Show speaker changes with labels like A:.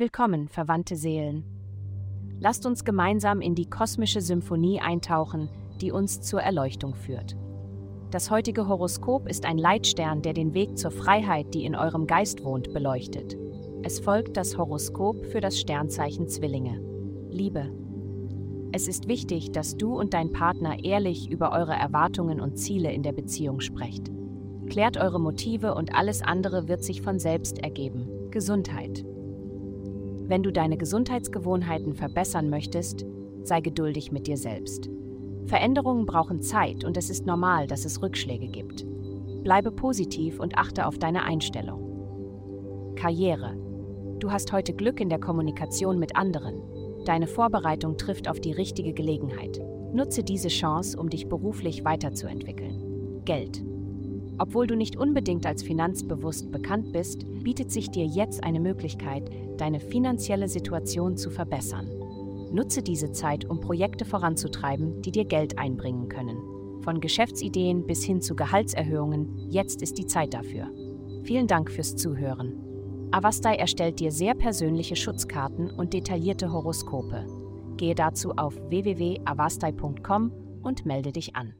A: Willkommen, verwandte Seelen. Lasst uns gemeinsam in die kosmische Symphonie eintauchen, die uns zur Erleuchtung führt. Das heutige Horoskop ist ein Leitstern, der den Weg zur Freiheit, die in eurem Geist wohnt, beleuchtet. Es folgt das Horoskop für das Sternzeichen Zwillinge. Liebe. Es ist wichtig, dass du und dein Partner ehrlich über eure Erwartungen und Ziele in der Beziehung sprecht. Klärt eure Motive und alles andere wird sich von selbst ergeben. Gesundheit. Wenn du deine Gesundheitsgewohnheiten verbessern möchtest, sei geduldig mit dir selbst. Veränderungen brauchen Zeit und es ist normal, dass es Rückschläge gibt. Bleibe positiv und achte auf deine Einstellung. Karriere. Du hast heute Glück in der Kommunikation mit anderen. Deine Vorbereitung trifft auf die richtige Gelegenheit. Nutze diese Chance, um dich beruflich weiterzuentwickeln. Geld. Obwohl du nicht unbedingt als finanzbewusst bekannt bist, bietet sich dir jetzt eine Möglichkeit, deine finanzielle Situation zu verbessern. Nutze diese Zeit, um Projekte voranzutreiben, die dir Geld einbringen können. Von Geschäftsideen bis hin zu Gehaltserhöhungen, jetzt ist die Zeit dafür. Vielen Dank fürs Zuhören. Avastai erstellt dir sehr persönliche Schutzkarten und detaillierte Horoskope. Gehe dazu auf www.avastai.com und melde dich an.